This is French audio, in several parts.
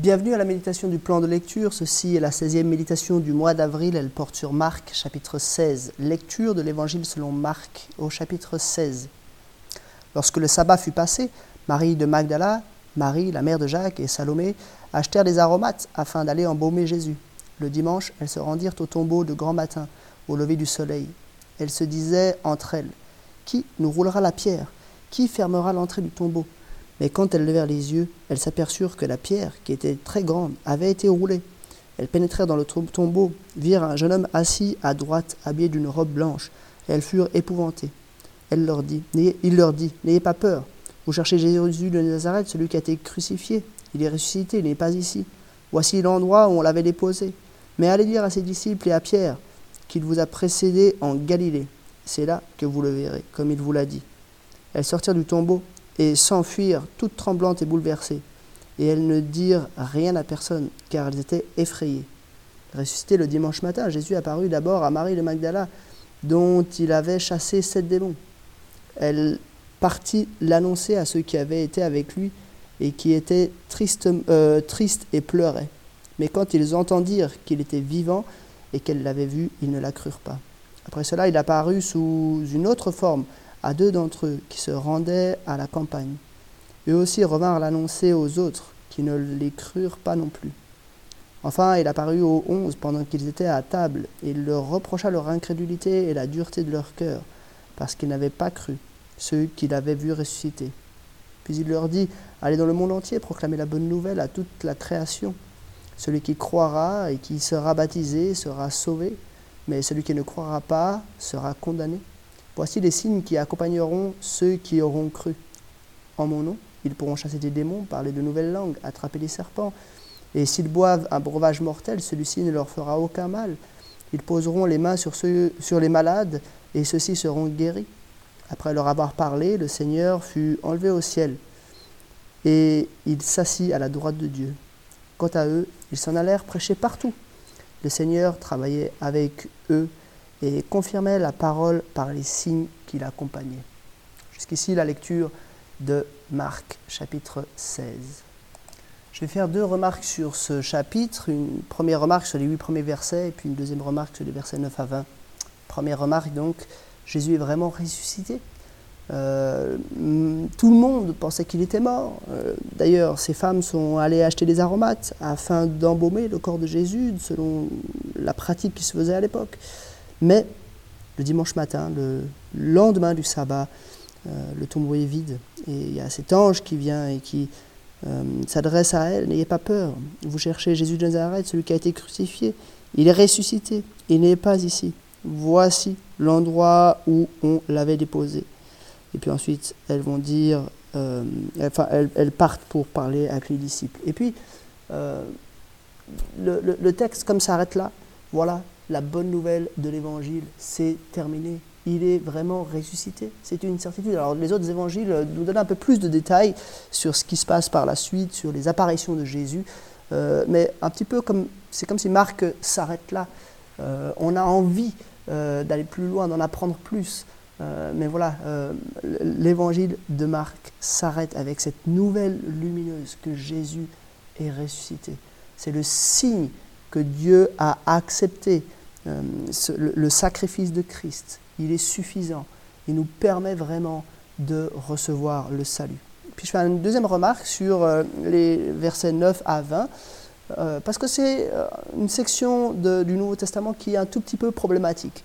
Bienvenue à la méditation du plan de lecture. Ceci est la 16e méditation du mois d'avril. Elle porte sur Marc, chapitre 16. Lecture de l'évangile selon Marc au chapitre 16. Lorsque le sabbat fut passé, Marie de Magdala, Marie, la mère de Jacques et Salomé achetèrent des aromates afin d'aller embaumer Jésus. Le dimanche, elles se rendirent au tombeau de grand matin, au lever du soleil. Elles se disaient entre elles Qui nous roulera la pierre? Qui fermera l'entrée du tombeau? Mais quand elles levèrent les yeux, elles s'aperçurent que la pierre, qui était très grande, avait été roulée. Elles pénétrèrent dans le tombeau, virent un jeune homme assis à droite, habillé d'une robe blanche, elles furent épouvantées. Elle leur dit, il leur dit, N'ayez pas peur. Vous cherchez Jésus de Nazareth, celui qui a été crucifié. Il est ressuscité, il n'est pas ici. Voici l'endroit où on l'avait déposé. Mais allez dire à ses disciples et à Pierre qu'il vous a précédé en Galilée. C'est là que vous le verrez, comme il vous l'a dit. Elles sortirent du tombeau et s'enfuirent toutes tremblantes et bouleversées. Et elles ne dirent rien à personne, car elles étaient effrayées. Ressuscité le dimanche matin, Jésus apparut d'abord à Marie de Magdala, dont il avait chassé sept démons. Elle partit l'annoncer à ceux qui avaient été avec lui et qui étaient tristes, euh, tristes et pleuraient. Mais quand ils entendirent qu'il était vivant et qu'elle l'avait vu, ils ne la crurent pas. Après cela, il apparut sous une autre forme à deux d'entre eux qui se rendaient à la campagne. Eux aussi revinrent l'annoncer aux autres, qui ne les crurent pas non plus. Enfin, il apparut aux onze pendant qu'ils étaient à table, et il leur reprocha leur incrédulité et la dureté de leur cœur, parce qu'ils n'avaient pas cru, ceux qu'il avait vus ressusciter. Puis il leur dit, Allez dans le monde entier, proclamer la bonne nouvelle à toute la création. Celui qui croira et qui sera baptisé sera sauvé, mais celui qui ne croira pas sera condamné. Voici les signes qui accompagneront ceux qui auront cru. En mon nom, ils pourront chasser des démons, parler de nouvelles langues, attraper des serpents. Et s'ils boivent un breuvage mortel, celui-ci ne leur fera aucun mal. Ils poseront les mains sur, ceux, sur les malades, et ceux-ci seront guéris. Après leur avoir parlé, le Seigneur fut enlevé au ciel, et il s'assit à la droite de Dieu. Quant à eux, ils s'en allèrent prêcher partout. Le Seigneur travaillait avec eux et confirmait la parole par les signes qui l'accompagnaient. Jusqu'ici, la lecture de Marc, chapitre 16. Je vais faire deux remarques sur ce chapitre. Une première remarque sur les huit premiers versets, et puis une deuxième remarque sur les versets 9 à 20. Première remarque, donc, Jésus est vraiment ressuscité. Euh, tout le monde pensait qu'il était mort. Euh, d'ailleurs, ces femmes sont allées acheter des aromates afin d'embaumer le corps de Jésus, selon la pratique qui se faisait à l'époque. Mais le dimanche matin, le lendemain du sabbat, euh, le tombeau est vide. Et il y a cet ange qui vient et qui euh, s'adresse à elle. N'ayez pas peur. Vous cherchez Jésus de Nazareth, celui qui a été crucifié. Il est ressuscité. Il n'est pas ici. Voici l'endroit où on l'avait déposé. Et puis ensuite, elles vont dire, euh, enfin, elles, partent pour parler avec les disciples. Et puis, le, texte, comme s'arrête là, voilà, la bonne nouvelle de l'évangile, c'est terminé. Il est vraiment ressuscité. C'est une certitude. Alors les autres évangiles nous donnent un peu plus de détails sur ce qui se passe par la suite, sur les apparitions de Jésus. Euh, mais un petit peu comme c'est comme si Marc s'arrête là. Euh, on a envie euh, d'aller plus loin, d'en apprendre plus. mais voilà, l'évangile de Marc s'arrête avec cette nouvelle lumineuse que Jésus est ressuscité. C'est le signe que Dieu a accepté euh, le, sacrifice de Christ. Il est suffisant. Il nous permet vraiment de recevoir le salut. Puis je fais une deuxième remarque sur euh, les versets 9 à 20, euh, parce que c'est une section du Nouveau Testament qui est un tout petit peu problématique.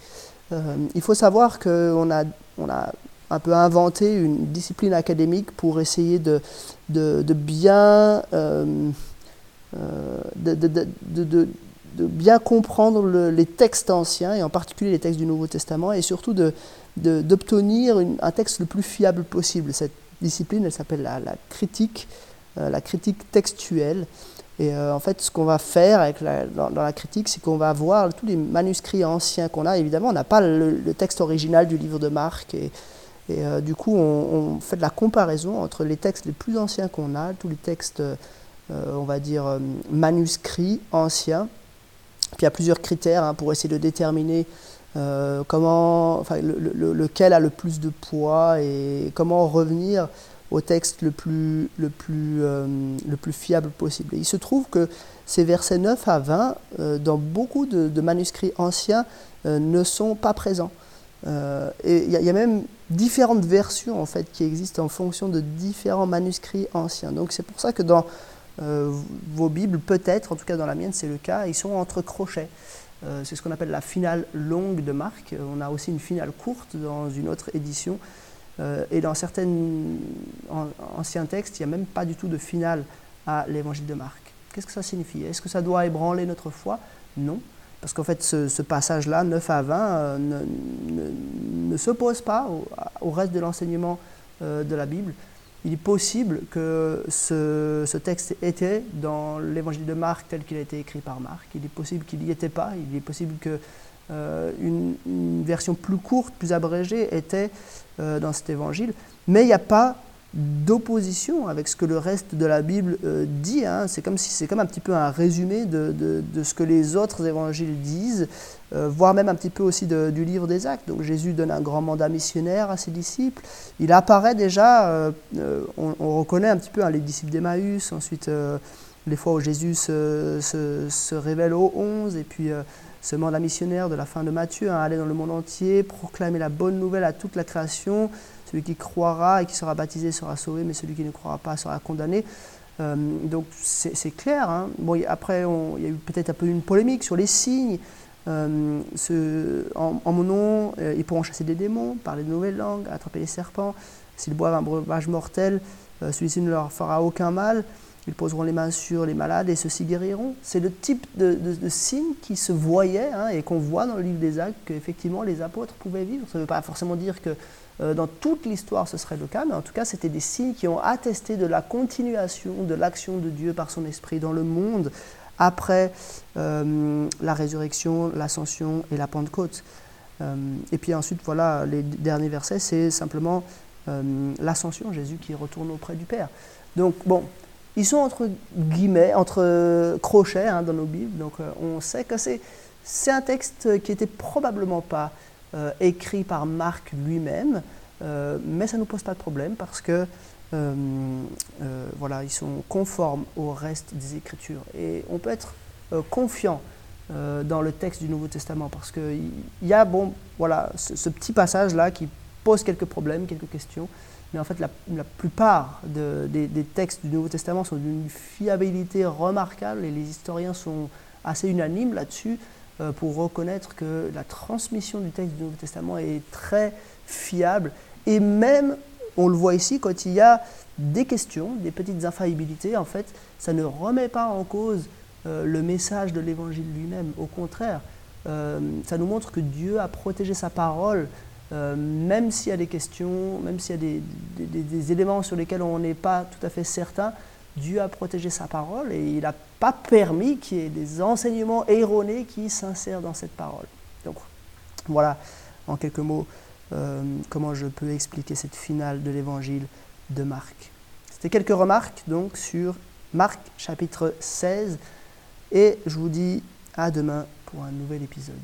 il faut savoir qu'on a, on a un peu inventé une discipline académique pour essayer de, de, bien de, de, bien comprendre les textes anciens, et en particulier les textes du Nouveau Testament, et surtout d'obtenir un texte le plus fiable possible. Cette discipline, elle s'appelle la, critique, euh, la critique textuelle. Et euh, en fait, ce qu'on va faire dans, la critique, c'est qu'on va voir tous les manuscrits anciens qu'on a. Évidemment, on n'a pas le, texte original du livre de Marc. Et, du coup, on, on, fait de la comparaison entre les textes les plus anciens qu'on a, tous les textes euh, on va dire, euh, manuscrits anciens. Puis il y a plusieurs critères hein, pour essayer de déterminer euh, comment, enfin, lequel a le plus de poids et comment revenir au texte le plus, le plus, le plus fiable possible. il se trouve que ces versets 9 à 20, dans beaucoup de, manuscrits anciens, ne sont pas présents. et il y, y, a même différentes versions en fait qui existent en fonction de différents manuscrits anciens. Donc c'est pour ça que dans euh, vos Bibles, peut-être, en tout cas dans la mienne c'est le cas, ils sont entre crochets. Euh, c'est ce qu'on appelle la finale longue de Marc. On a aussi une finale courte dans une autre édition. Euh, et dans certains anciens textes, il n'y a même pas du tout de finale à l'évangile de Marc. Qu'est-ce que ça signifie? Est-ce que ça doit ébranler notre foi? Non. Parce qu'en fait, ce, passage-là, 9 à 20, ne, ne, s'oppose pas au, reste de l'enseignement de la Bible il est possible que ce, texte était dans l'évangile de Marc tel qu'il a été écrit par Marc. Il est possible qu'il n'y était pas. Il est possible qu'une euh, version plus courte, plus abrégée était euh, dans cet évangile. Mais il n'y a pas d'opposition avec ce que le reste de la Bible euh, dit. Hein. C'est comme si c'est comme un petit peu un résumé de, de, ce que les autres évangiles disent, euh, voire même un petit peu aussi du livre des Actes. Donc Jésus donne un grand mandat missionnaire à ses disciples. Il apparaît déjà, euh, on, reconnaît un petit peu hein, les disciples d'Emmaüs, ensuite les fois où Jésus se, se, révèle aux onze, et puis ce mandat missionnaire de la fin de Matthieu, hein, aller dans le monde entier, proclamer la bonne nouvelle à toute la création. Celui qui croira et qui sera baptisé sera sauvé, mais celui qui ne croira pas sera condamné. Euh, donc c'est clair. Hein. Bon, après, il y a eu peut-être un peu une polémique sur les signes. Euh, en, mon nom, euh, ils pourront chasser des démons, parler de nouvelles langues, attraper les serpents. S'ils boivent un breuvage mortel, celui-ci ne leur fera aucun mal. Ils poseront les mains sur les malades et ceux-ci guériront. C'est le type de, signe qui se voyait hein, et qu'on voit dans le livre des actes qu'effectivement les apôtres pouvaient vivre. Ça ne veut pas forcément dire que euh, dans toute l'histoire ce serait le cas, mais en tout cas c'était des signes qui ont attesté de la continuation de l'action de Dieu par son esprit dans le monde après euh, la résurrection, l'ascension et la Pentecôte. Euh, et puis ensuite, voilà, les derniers versets, c'est simplement l'ascension, Jésus qui retourne auprès du Père. Donc bon, ils sont entre guillemets, entre crochets hein, dans nos Bibles, donc on sait que c'est, un texte qui n'était probablement pas euh, écrit par Marc lui-même, euh, mais ça ne nous pose pas de problème parce que euh, voilà, ils sont conformes au reste des Écritures. Et on peut être confiant dans le texte du Nouveau Testament parce qu'il y a bon, voilà, ce, petit passage-là qui pose quelques problèmes, quelques questions, mais en fait la, plupart des, des, textes du Nouveau Testament sont d'une fiabilité remarquable et les historiens sont assez unanimes là-dessus. Euh, pour reconnaître que la transmission du texte du Nouveau Testament est très fiable. Et même, on le voit ici, quand il y a des questions, des petites infaillibilités, en fait, ça ne remet pas en cause euh, le message de l'Évangile lui-même. Au contraire, euh, ça nous montre que Dieu a protégé sa parole, même s'il y a des questions, même s'il y a des, des, éléments sur lesquels on n'est pas tout à fait certain, Dieu a protégé sa parole et il n'a pas permis qu'il y ait des enseignements erronés qui s'insèrent dans cette parole. Donc voilà, en quelques mots, euh, comment je peux expliquer cette finale de l'évangile de Marc. C'était quelques remarques donc sur Marc chapitre 16 et je vous dis à demain pour un nouvel épisode.